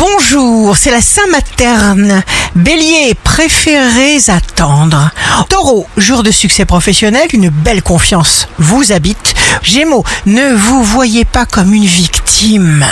Bonjour, c'est la Saint-Materne. Bélier, préférez attendre. Taureau, jour de succès professionnel, une belle confiance vous habite. Gémeaux, ne vous voyez pas comme une victime.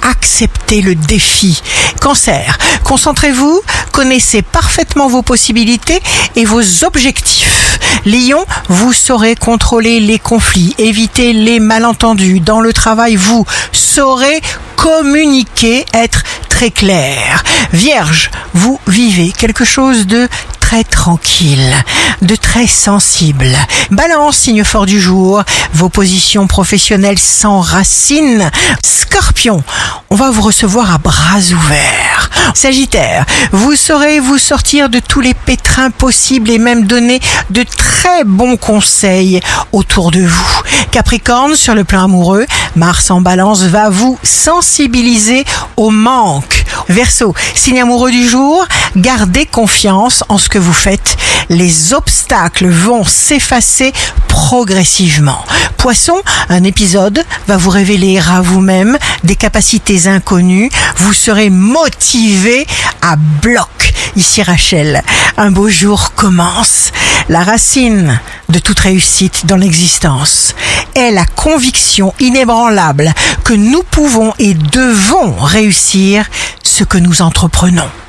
Acceptez le défi. Cancer, concentrez-vous, connaissez parfaitement vos possibilités et vos objectifs. Lion, vous saurez contrôler les conflits, éviter les malentendus. Dans le travail, vous saurez communiquer, être très clair. Vierge, vous vivez quelque chose de très tranquille, de très sensible. Balance, signe fort du jour, vos positions professionnelles s'enracinent. Scorpion, on va vous recevoir à bras ouverts. Sagittaire, vous saurez vous sortir de tous les pétrins possibles et même donner de très bons conseils autour de vous. Capricorne, sur le plan amoureux, Mars en balance va vous sensibiliser au manque. Verseau, signe amoureux du jour, gardez confiance en ce que vous faites. Les obstacles vont s'effacer progressivement. Poisson, un épisode va vous révéler à vous-même des capacités inconnues. Vous serez motivé à bloc. Ici Rachel, un beau jour commence. La racine de toute réussite dans l'existence est la conviction inébranlable que nous pouvons et devons réussir ce que nous entreprenons.